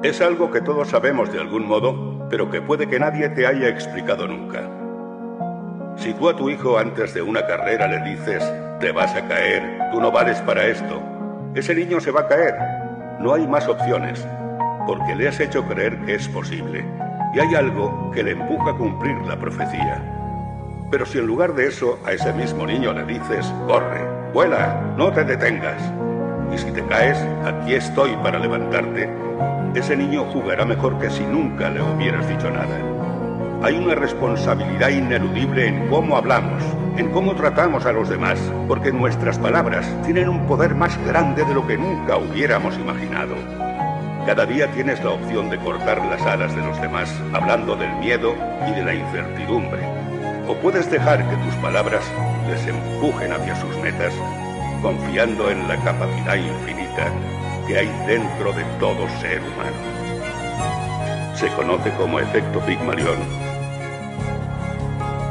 Es algo que todos sabemos de algún modo, pero que puede que nadie te haya explicado nunca. Si tú a tu hijo antes de una carrera le dices, te vas a caer, tú no vales para esto, ese niño se va a caer. No hay más opciones, porque le has hecho creer que es posible, y hay algo que le empuja a cumplir la profecía. Pero si en lugar de eso a ese mismo niño le dices, corre, vuela, no te detengas, y si te caes, aquí estoy para levantarte, ese niño jugará mejor que si nunca le hubieras dicho nada. Hay una responsabilidad ineludible en cómo hablamos, en cómo tratamos a los demás, porque nuestras palabras tienen un poder más grande de lo que nunca hubiéramos imaginado. Cada día tienes la opción de cortar las alas de los demás, hablando del miedo y de la incertidumbre. O puedes dejar que tus palabras les empujen hacia sus metas, confiando en la capacidad infinita que hay dentro de todo ser humano. Se conoce como efecto Pigmalión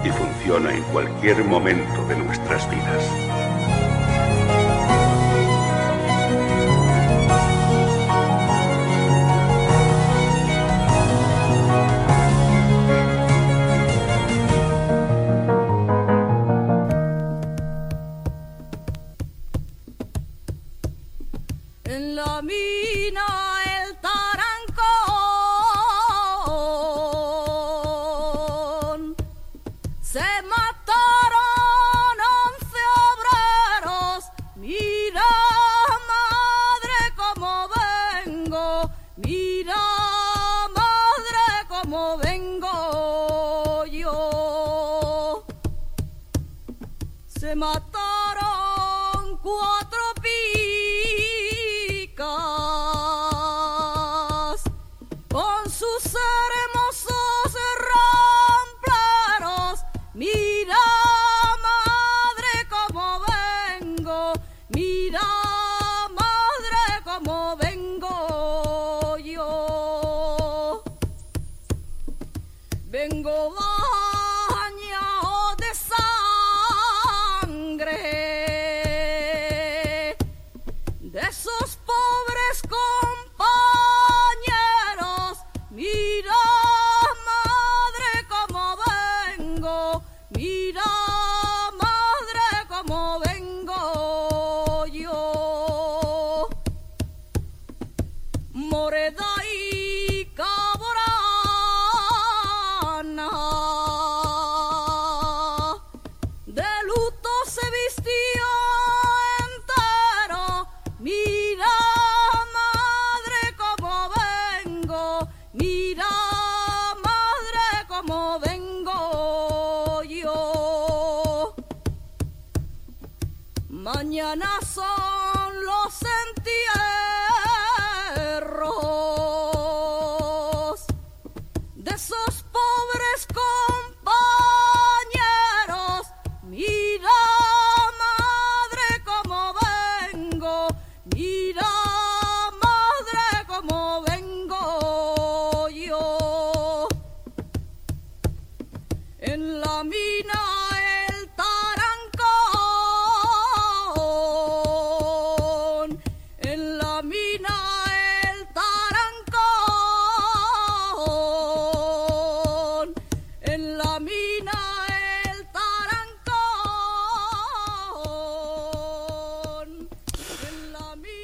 y funciona en cualquier momento de nuestras vidas.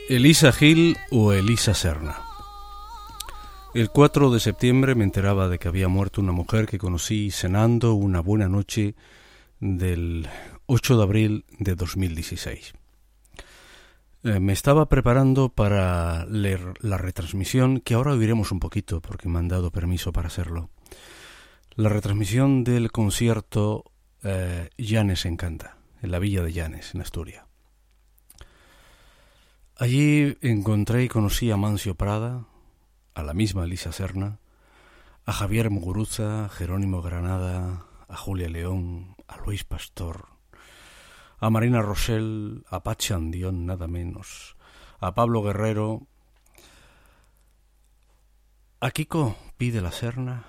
Elisa Gil o Elisa Serna. El 4 de septiembre me enteraba de que había muerto una mujer que conocí cenando una buena noche del 8 de abril de 2016. Eh, me estaba preparando para leer la retransmisión, que ahora oiremos un poquito porque me han dado permiso para hacerlo. La retransmisión del concierto eh, Llanes Encanta, en la villa de Llanes, en Asturias. Allí encontré y conocí a Mancio Prada, a la misma Elisa Serna, a Javier Muguruza, Jerónimo Granada, a Julia León, a Luis Pastor, a Marina Rochelle, a Pachi Andión, nada menos, a Pablo Guerrero, a Kiko Pide la Serna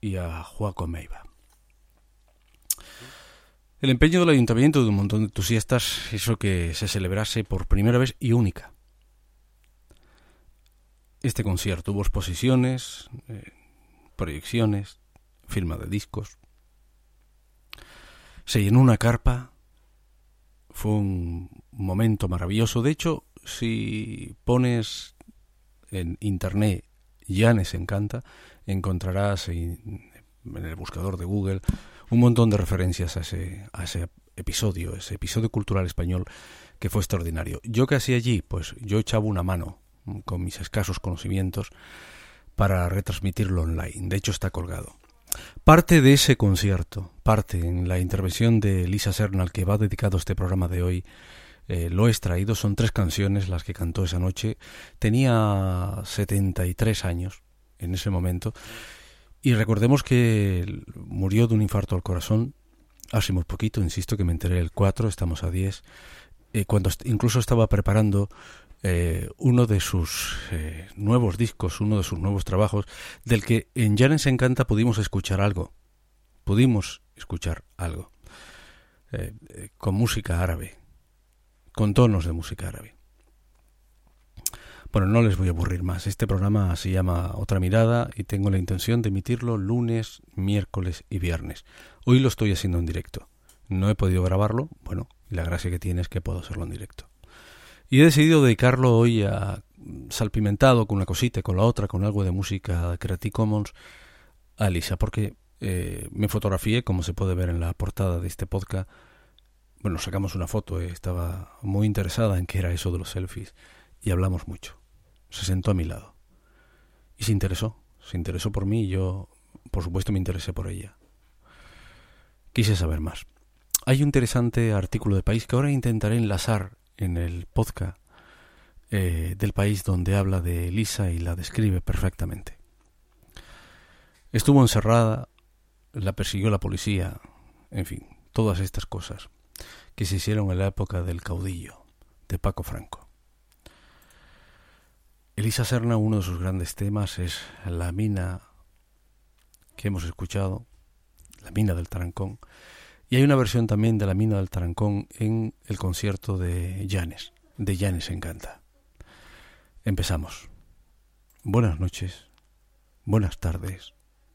y a Juaco Meiva. El empeño del ayuntamiento de un montón de entusiastas hizo que se celebrase por primera vez y única. Este concierto hubo exposiciones, eh, proyecciones, firma de discos. Se llenó una carpa. Fue un momento maravilloso. De hecho, si pones en internet Janes Encanta, encontrarás en el buscador de Google un montón de referencias a ese, episodio, ese episodio cultural español que fue extraordinario. Yo que hacía allí, pues yo echaba una mano con mis escasos conocimientos para retransmitirlo online. De hecho está colgado. Parte de ese concierto, parte en la intervención de Lisa Serna, al que va dedicado este programa de hoy, eh, lo he extraído. Son tres canciones las que cantó esa noche. Tenía 73 años en ese momento y recordemos que murió de un infarto al corazón hace muy poquito, insisto que me enteré el 4, estamos a 10, eh, cuando incluso estaba preparando eh, uno de sus eh, nuevos discos, uno de sus nuevos trabajos, del que en Janes Encanta pudimos escuchar algo, pudimos escuchar algo, con música árabe, con tonos de música árabe. Bueno, no les voy a aburrir más. Este programa se llama Otra Mirada y tengo la intención de emitirlo lunes, miércoles y viernes. Hoy lo estoy haciendo en directo. No he podido grabarlo, bueno, la gracia que tiene es que puedo hacerlo en directo. Y he decidido dedicarlo hoy a salpimentado con una cosita con la otra, con algo de música Creative Commons, a Lisa, porque eh, me fotografié, como se puede ver en la portada de este podcast. Bueno, sacamos una foto, eh, estaba muy interesada en qué era eso de los selfies y hablamos mucho se sentó a mi lado. Y se interesó, se interesó por mí y yo, por supuesto, me interesé por ella. Quise saber más. Hay un interesante artículo de país que ahora intentaré enlazar en el podcast eh, del país donde habla de Elisa y la describe perfectamente. Estuvo encerrada, la persiguió la policía, en fin, todas estas cosas que se hicieron en la época del caudillo, de Paco Franco. Elisa Serna, uno de sus grandes temas es la mina que hemos escuchado, la mina del Tarancón, y hay una versión también de la mina del Tarancón en el concierto de Llanes, de Llanes Encanta. Empezamos. Buenas noches, buenas tardes,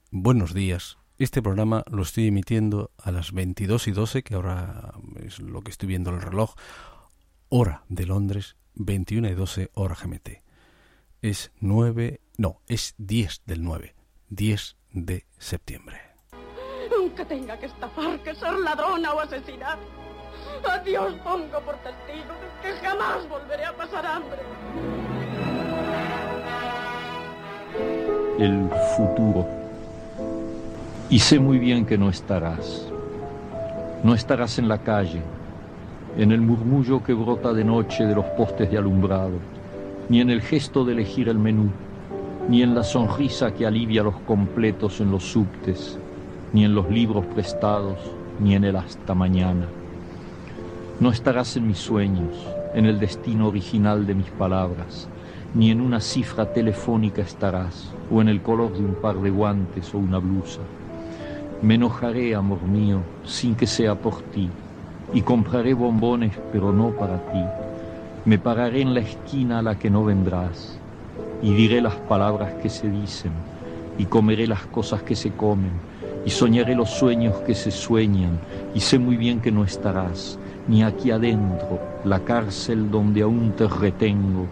buenos días. Este programa lo estoy emitiendo a las 22 y 12, que ahora es lo que estoy viendo en el reloj, hora de Londres, 21 y 12 hora GMT es 9, no, es 10 del 9, 10 de septiembre. Aunque tenga que estafar, que ser ladrona o asesinar, a Dios pongo por testigo que jamás volveré a pasar hambre. El futuro. Y sé muy bien que no estarás. No estarás en la calle, en el murmullo que brota de noche de los postes de alumbrado ni en el gesto de elegir el menú, ni en la sonrisa que alivia los completos en los subtes, ni en los libros prestados, ni en el hasta mañana. No estarás en mis sueños, en el destino original de mis palabras, ni en una cifra telefónica estarás, o en el color de un par de guantes o una blusa. Me enojaré, amor mío, sin que sea por ti, y compraré bombones, pero no para ti me pararé en la esquina a la que no vendrás y diré las palabras que se dicen y comeré las cosas que se comen y soñaré los sueños que se sueñan y sé muy bien que no estarás ni aquí adentro, la cárcel donde aún te retengo,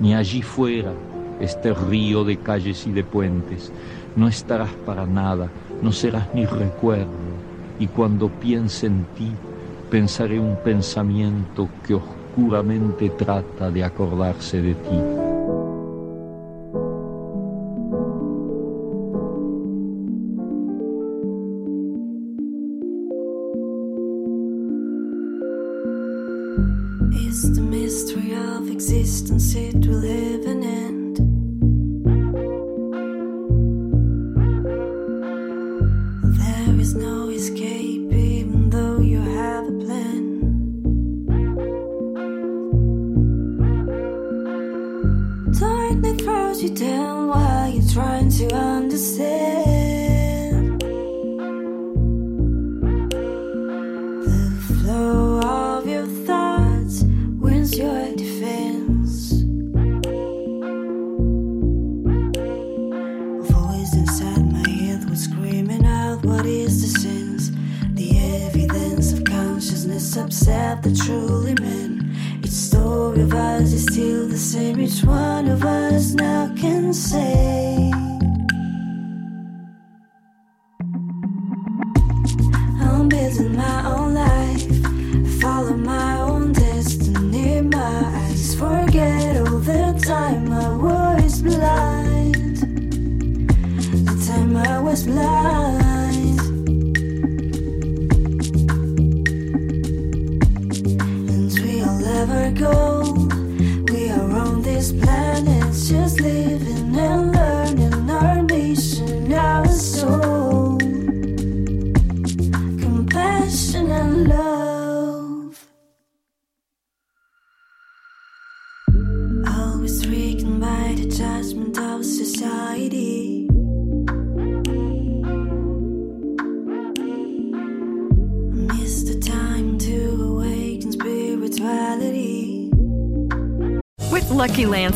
ni allí fuera, este río de calles y de puentes. No estarás para nada, no serás ni recuerdo, y cuando piense en ti, pensaré un pensamiento que os oscuramente trata de acordarse de ti. Upset the truly men. Each story of us is still the same, each one of us now can say.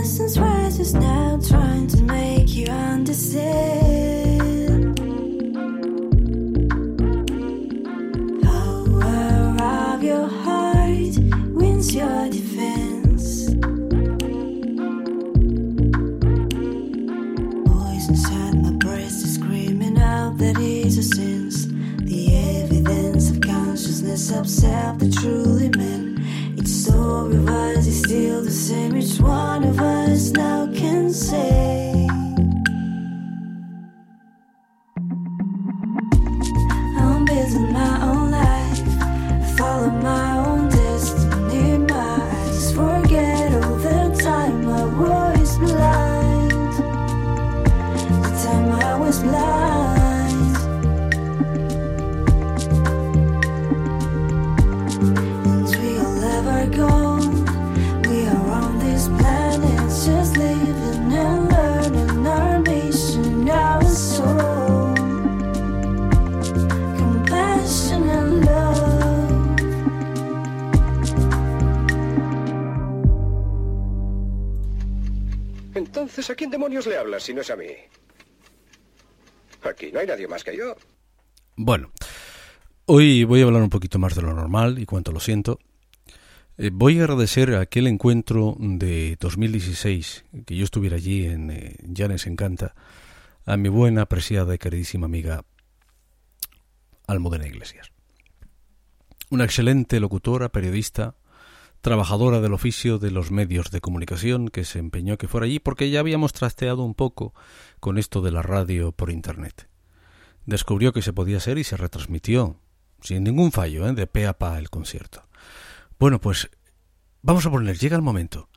Essence rises now, trying to make you understand. Power of your heart wins your defense. Voice inside my breast is screaming out that is a sense. The evidence of consciousness upset the truly men. Of us is still the same. Each one of us now can say. Demonios le hablas si no es a mí? Aquí no hay nadie más que yo. Bueno, hoy voy a hablar un poquito más de lo normal y cuanto lo siento. Eh, voy a agradecer aquel encuentro de 2016, que yo estuviera allí en eh, Llanes Encanta, a mi buena, apreciada y queridísima amiga Almudena Iglesias. Una excelente locutora, periodista, trabajadora del oficio de los medios de comunicación que se empeñó que fuera allí porque ya habíamos trasteado un poco con esto de la radio por internet. Descubrió que se podía hacer y se retransmitió, sin ningún fallo, ¿eh? de pe a pa el concierto. Bueno, pues vamos a poner, llega el momento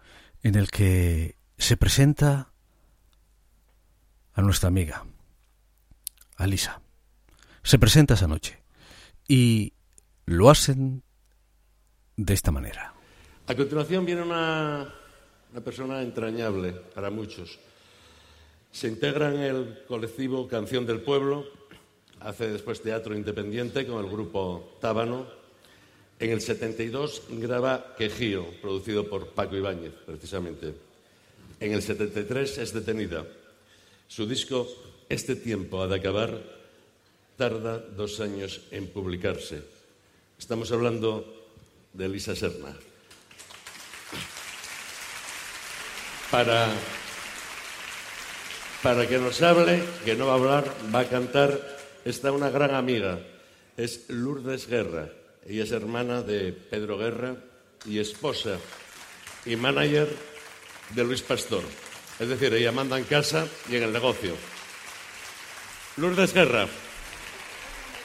en el que se presenta a nuestra amiga, Alisa. Se presenta esa noche y lo hacen de esta manera. A continuación viene una, persona entrañable para muchos. Se integra en el colectivo Canción del Pueblo, hace después teatro independiente con el grupo Tábano. En el 72 graba Quejío, producido por Paco Ibáñez, precisamente. En el 73 es detenida. Su disco Este tiempo ha de acabar tarda dos años en publicarse. Estamos hablando de Elisa Serna. Para, para que nos hable, que no va a hablar, va a cantar, está una gran amiga, es Lourdes Guerra. Ella es hermana de Pedro Guerra y esposa y manager de Luis Pastor. Es decir, ella manda en casa y en el negocio. Lourdes Guerra.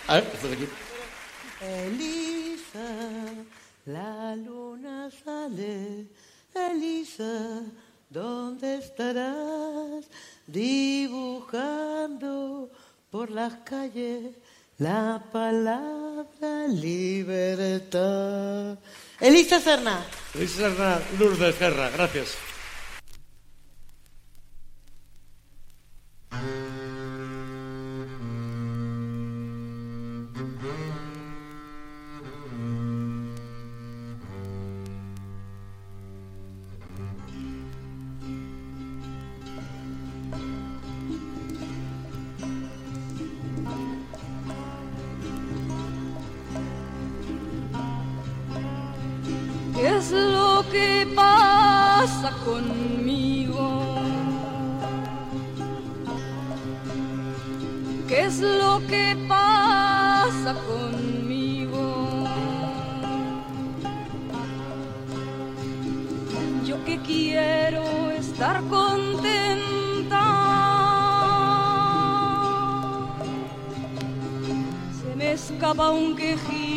Ah, ¿estás aquí? Elisa, la luna sale. Elisa, ¿dónde estarás? Dibujando por las calles la palabra libertad. Elisa Serna. Elisa Serna, Lourdes Guerra, gracias. ¿Qué es lo que pasa conmigo? Yo que quiero estar contenta. Se me escapa un quejido.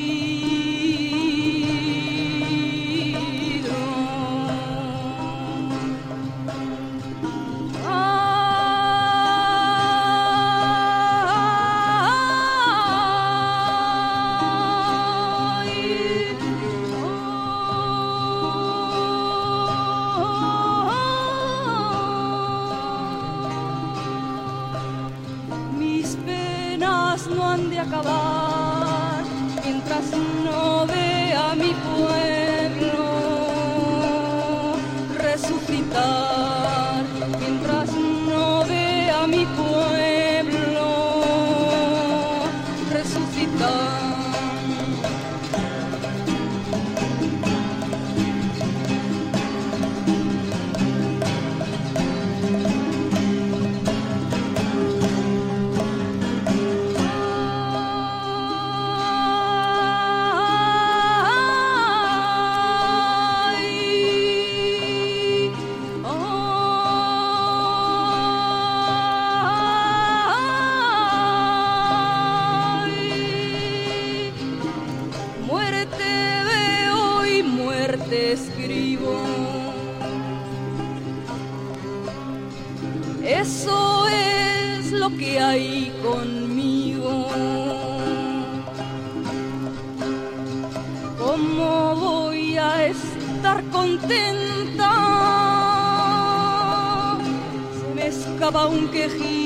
Escapa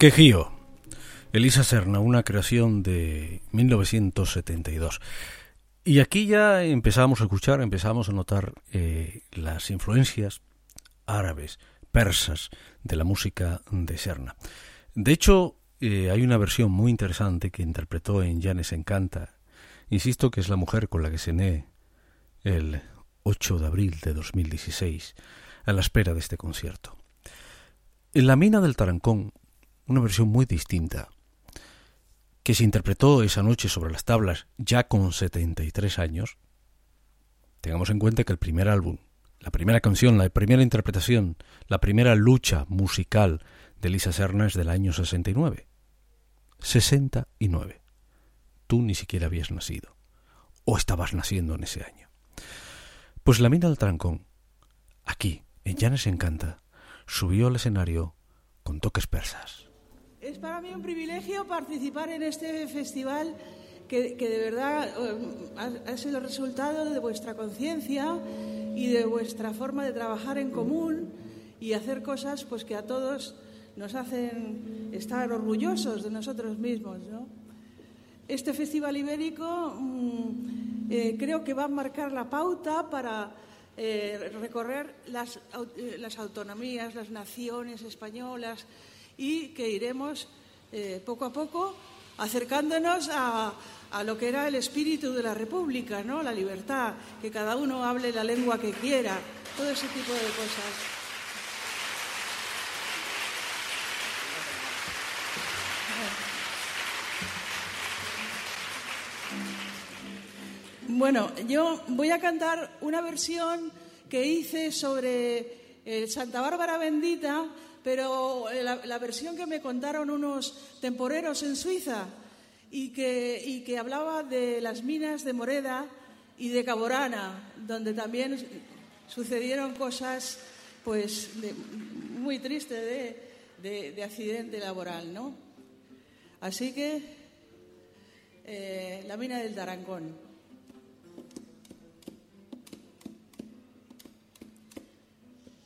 Quejío. Elisa Serna, una creación de 1972. Y aquí ya empezamos a escuchar, empezamos a notar eh, las influencias árabes, persas de la música de Serna. De hecho, eh, hay una versión muy interesante que interpretó en Janes Encanta. Insisto que es la mujer con la que cené el 8 de abril de 2016, a la espera de este concierto. En La Mina del Tarancón, una versión muy distinta, que se interpretó esa noche sobre las tablas ya con 73 años, tengamos en cuenta que el primer álbum, la primera canción, la primera interpretación, la primera lucha musical de Lisa Serna es del año 69. 69. Tú ni siquiera habías nacido, o estabas naciendo en ese año. Pues la mina del trancón, aquí, en Llanes Encanta, subió al escenario con toques persas. Es para mí un privilegio participar en este festival que, de verdad eh, ha, sido el resultado de vuestra conciencia y de vuestra forma de trabajar en común y hacer cosas pues que a todos nos hacen estar orgullosos de nosotros mismos. Este festival ibérico mmm, eh, creo que va a marcar la pauta para eh, recorrer las, autonomías, las naciones españolas y que iremos eh, poco a poco acercándonos a, a, lo que era el espíritu de la República, ¿no? la libertad, que cada uno hable la lengua que quiera, todo ese tipo de cosas. Bueno, yo voy a cantar una versión que hice sobre el Santa Bárbara Bendita, pero la, la, versión que me contaron unos temporeros en Suiza y que, y que hablaba de las minas de Moreda y de Caborana, donde también sucedieron cosas pues muy tristes de, de, de, accidente laboral, ¿no? Así que eh, la mina del Tarancón.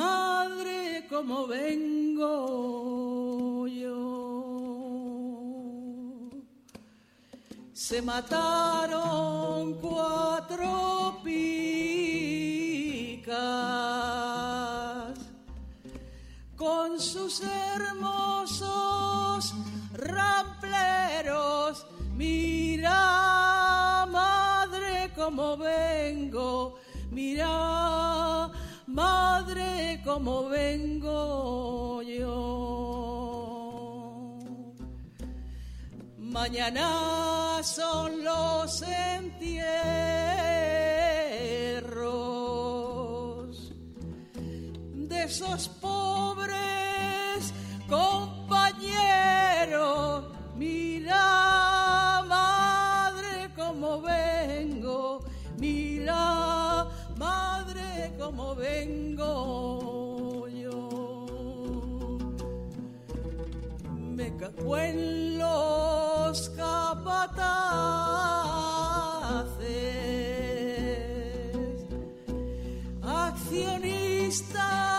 madre, como vengo yo. Se mataron cuatro picas con sus hermosos rampleros. Mira, madre, como vengo. Mira, madre, como vengo yo. Mañana son los entierros de esos pobres compañeros. Vengo yo. Me cago en los capataces listas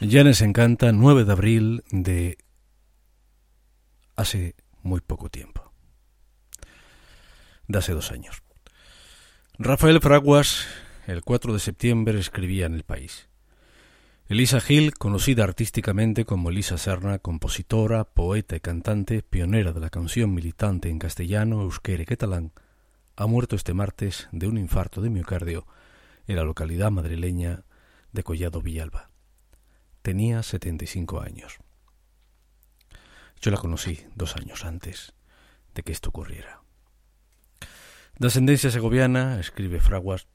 Janes Encanta, 9 de abril de hace muy poco tiempo. De hace dos años. Rafael Fraguas, el 4 de septiembre, escribía en El País. Elisa Gil, conocida artísticamente como Elisa Serna, compositora, poeta y cantante, pionera de la canción militante en castellano, euskera catalán, ha muerto este martes de un infarto de miocardio en la localidad madrileña de Collado Villalba. Tenía 75 años. Yo la conocí dos años antes de que esto ocurriera. De ascendencia segoviana, escribe Fraguas,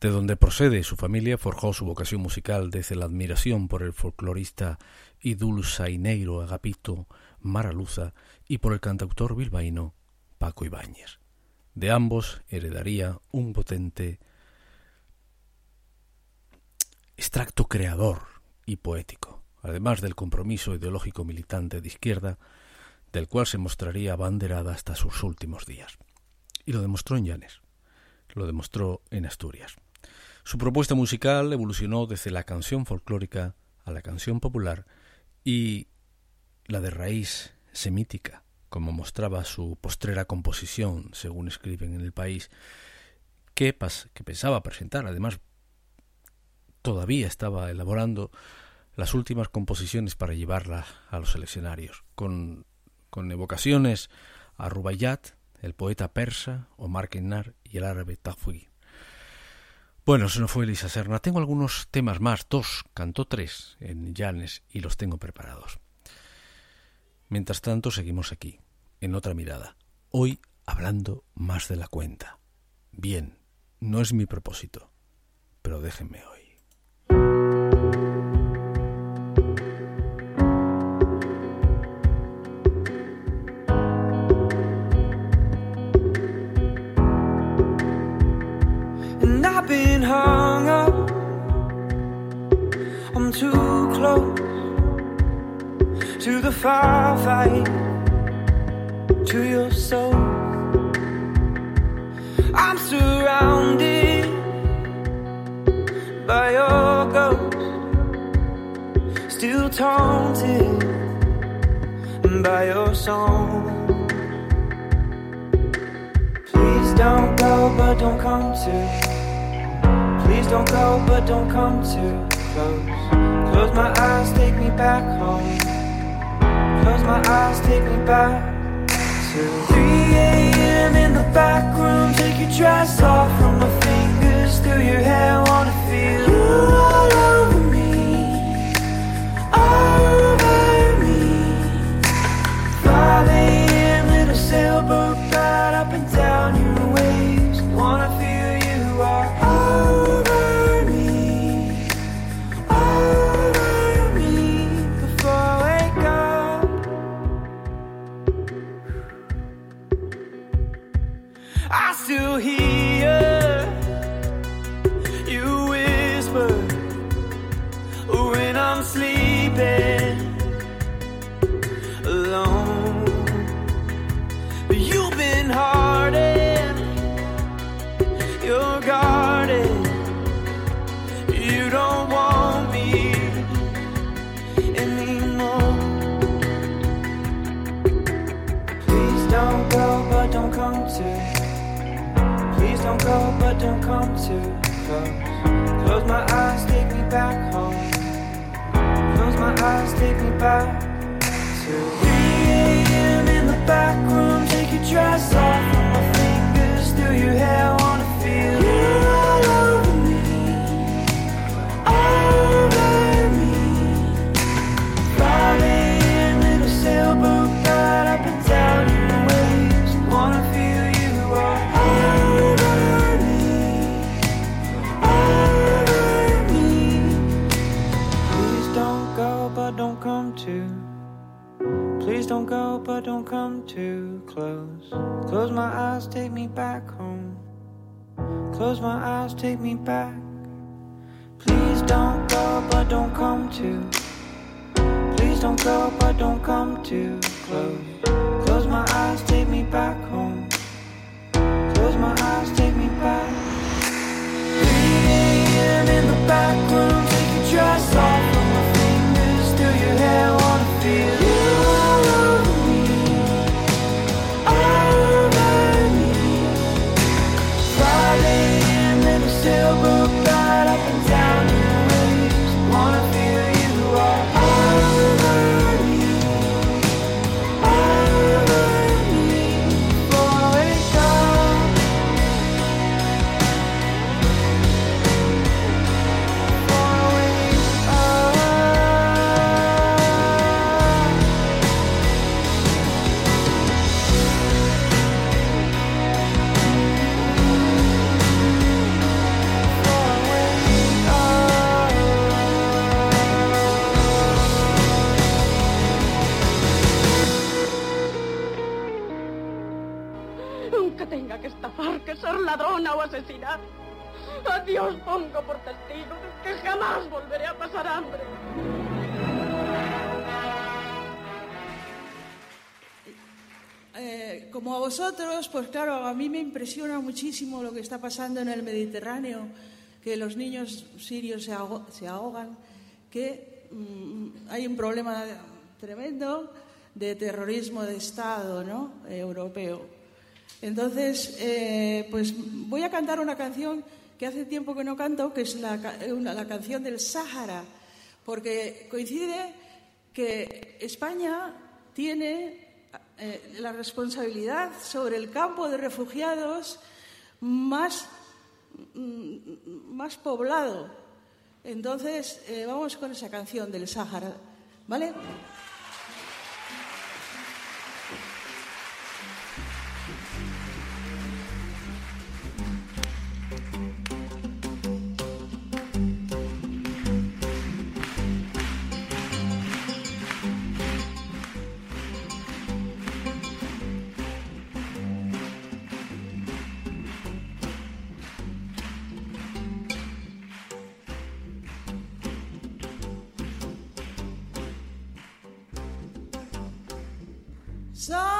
de donde procede su familia, forjó su vocación musical desde la admiración por el folclorista y dulzaineiro Agapito Maraluza y por el cantautor bilbaíno Paco Ibáñez. De ambos heredaría un potente extracto creador y poético, además del compromiso ideológico militante de izquierda, del cual se mostraría abanderada hasta sus últimos días. Y lo demostró en Llanes, lo demostró en Asturias. Su propuesta musical evolucionó desde la canción folclórica a la canción popular y la de raíz semítica, como mostraba su postrera composición, según escriben en el país, que, pas que pensaba presentar. Además, todavía estaba elaborando las últimas composiciones para llevarla a los escenarios, con, con evocaciones a Rubaiyat, el poeta persa, Omar Kennar y el árabe Tafui. Bueno, eso no fue Elisa Serna. Tengo algunos temas más, dos, cantó tres en Llanes y los tengo preparados. Mientras tanto, seguimos aquí, en otra mirada. Hoy hablando más de la cuenta. Bien, no es mi propósito, pero déjenme hoy. To the firefight, to your soul. I'm surrounded by your ghost, still taunted by your song. Please don't go, but don't come too. Please don't go, but don't come too close. Close my eyes, take me back home. Close my eyes, take me back to 3 a.m. in the back room. Take your dress off from my fingers through your hair. Wanna feel you all over Jesus. Take me back. Please don't go, but don't come too. Please don't go, but don't come too close. Close my eyes, take me back home. Close my eyes, take me back. 3 a.m. in the back room, que estafar, que ser ladrona o asesinar. A Dios pongo por testigo que jamás volveré a pasar hambre. Eh, como a vosotros, pues claro, a mí me impresiona muchísimo lo que está pasando en el Mediterráneo, que los niños sirios se, aho- se ahogan, que mm, hay un problema tremendo de terrorismo de Estado ¿no? Europeo. Entonces, eh, pues voy a cantar una canción que hace tiempo que no canto, que es la, la canción del Sáhara, porque coincide que España tiene eh, la responsabilidad sobre el campo de refugiados más, más poblado. Entonces, eh, vamos con esa canción del Sáhara, ¿vale? So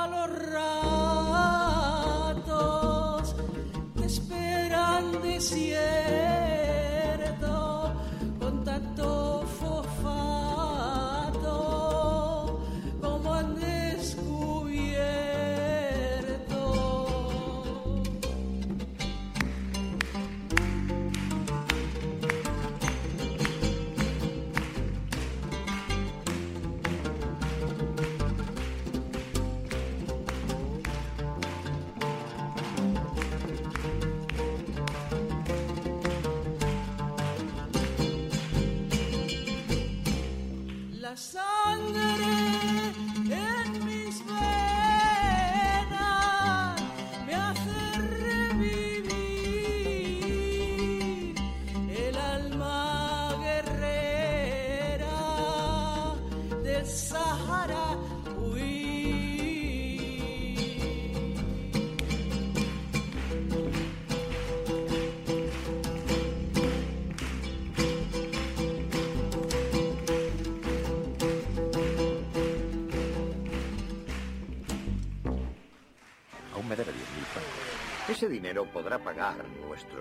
malos ratos te esperan desierto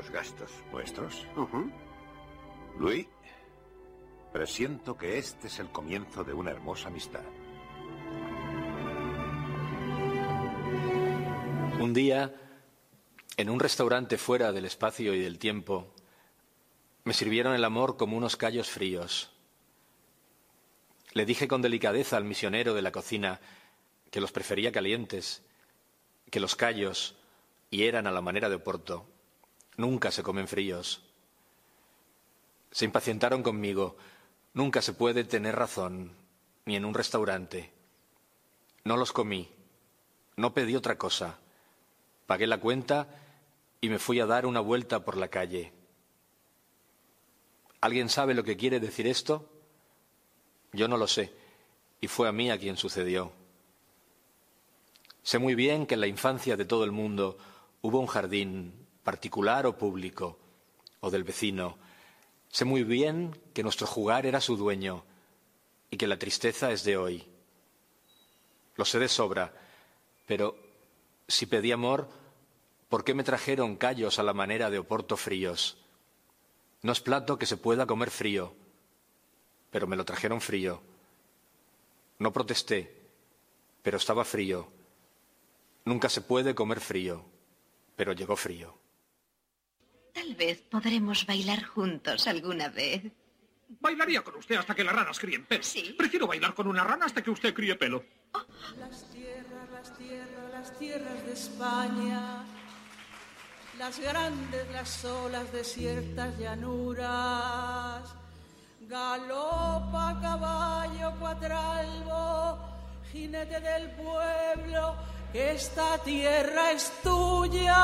nuestros gastos. ¿Nuestros? Luis, presiento que este es el comienzo de una hermosa amistad. Un día, en un restaurante fuera del espacio y del tiempo, me sirvieron el amor como unos callos fríos. Le dije con delicadeza al misionero de la cocina que los prefería calientes, que los callos, y eran a la manera de Oporto, nunca se comen fríos. Se impacientaron conmigo. Nunca se puede tener razón, ni en un restaurante. No los comí. No pedí otra cosa. Pagué la cuenta y me fui a dar una vuelta por la calle. ¿Alguien sabe lo que quiere decir esto? Yo no lo sé, y fue a mí a quien sucedió. Sé muy bien que en la infancia de todo el mundo hubo un jardín, particular o público, o del vecino. Sé muy bien que nuestro jugar era su dueño y que la tristeza es de hoy. Lo sé de sobra, pero si pedí amor, ¿por qué me trajeron callos a la manera de Oporto fríos? No es plato que se pueda comer frío, pero me lo trajeron frío. No protesté, pero estaba frío. Nunca se puede comer frío, pero llegó frío. Tal vez podremos bailar juntos alguna vez. Bailaría con usted hasta que las ranas críen pelo. Prefiero bailar con una rana hasta que usted críe pelo. Las tierras, las tierras, las tierras de España, las grandes, las olas, desiertas llanuras, galopa, caballo, cuatralbo, jinete del pueblo, que esta tierra es tuya.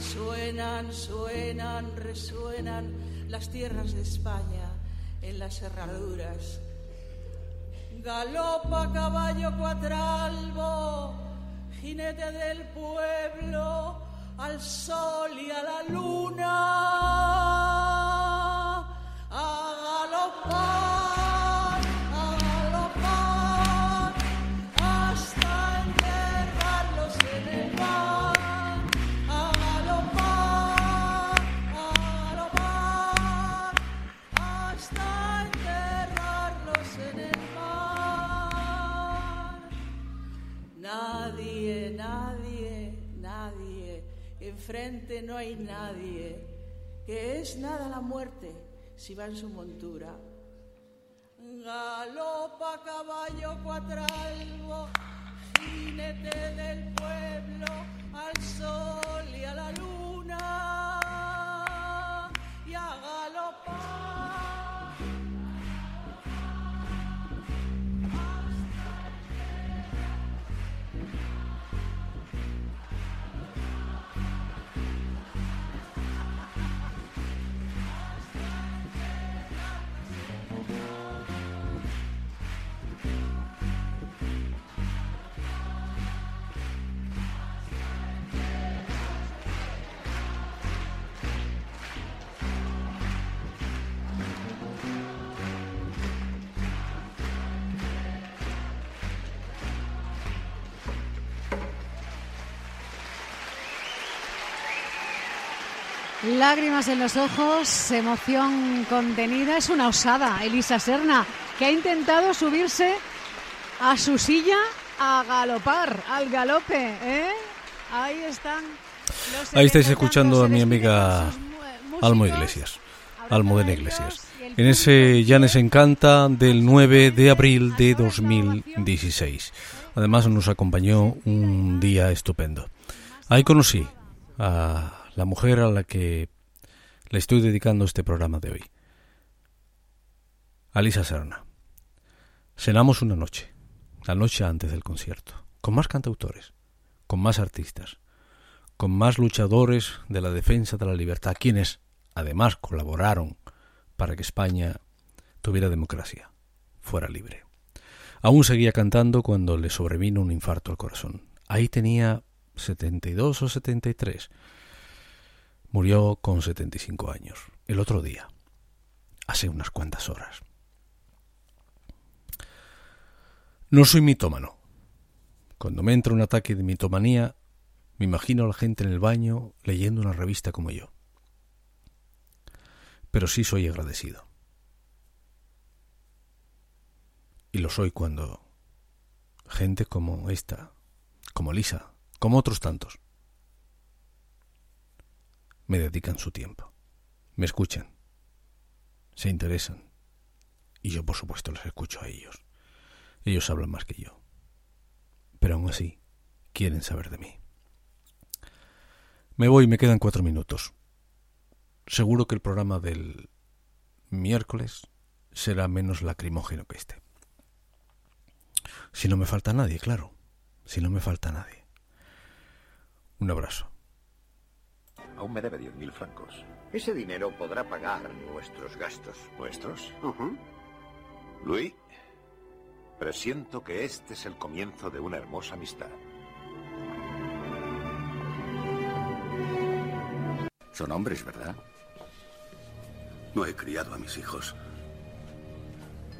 Suenan, suenan, resuenan las tierras de España en las herraduras. Galopa caballo cuatralbo, jinete del pueblo, al sol y a la luna. A enfrente no hay nadie, que es nada la muerte si va en su montura. Galopa caballo cuatralbo, jinete del pueblo, al sol y a la luna, Lágrimas en los ojos, emoción contenida. Es una osada, Elisa Serna, que ha intentado subirse a su silla a galopar, al galope. ¿eh? Ahí están Ahí estáis escuchando a mi amiga Almo Iglesias, Almudena Iglesias. En ese Llanes Encanta del 9 de abril de 2016. Además nos acompañó un día estupendo. Ahí conocí a la mujer a la que le estoy dedicando este programa de hoy. Alisa Serna. Cenamos una noche, la noche antes del concierto, con más cantautores, con más artistas, con más luchadores de la defensa de la libertad, quienes además colaboraron para que España tuviera democracia, fuera libre. Aún seguía cantando cuando le sobrevino un infarto al corazón. Ahí tenía 72 o 73. Murió con 75 años, el otro día, hace unas cuantas horas. No soy mitómano. Cuando me entra un ataque de mitomanía, me imagino a la gente en el baño leyendo una revista como yo. Pero sí soy agradecido. Y lo soy cuando gente como esta, como Lisa, como otros tantos, me dedican su tiempo, me escuchan, se interesan, y yo por supuesto les escucho a ellos. Ellos hablan más que yo, pero aún así quieren saber de mí. Me voy, me quedan cuatro minutos. Seguro que el programa del miércoles será menos lacrimógeno que este. Si no me falta nadie, claro. Si no me falta nadie. Un abrazo. Aún me debe diez mil francos. Ese dinero podrá pagar nuestros gastos. ¿Nuestros? Luis, presiento que este es el comienzo de una hermosa amistad. Son hombres, ¿verdad? No he criado a mis hijos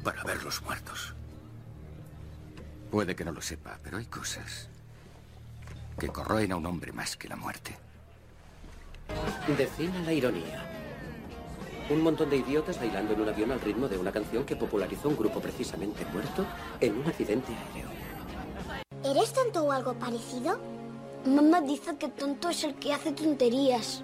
para verlos muertos. Puede que no lo sepa, pero hay cosas que corroen a un hombre más que la muerte. Defina la ironía. Un montón de idiotas bailando en un avión al ritmo de una canción que popularizó un grupo precisamente muerto en un accidente aéreo. ¿Eres tonto o algo parecido? Mamá dice que tonto es el que hace tonterías.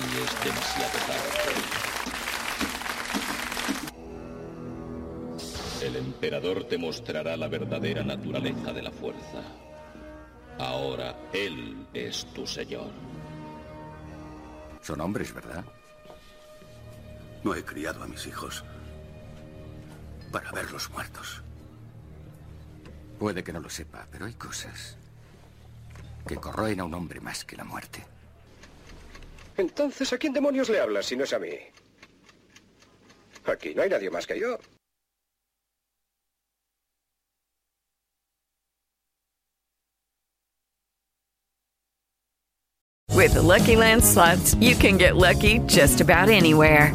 Para mí es demasiado tarde. El emperador te mostrará la verdadera naturaleza de la fuerza. Ahora él es tu señor. Son hombres, ¿verdad? No he criado a mis hijos para verlos muertos. Puede que no lo sepa, pero hay cosas que corroen a un hombre más que la muerte. Entonces, ¿a quién demonios le hablas si no es a mí? Aquí no hay nadie más que yo. With the Lucky Land slots, you can get lucky just about anywhere.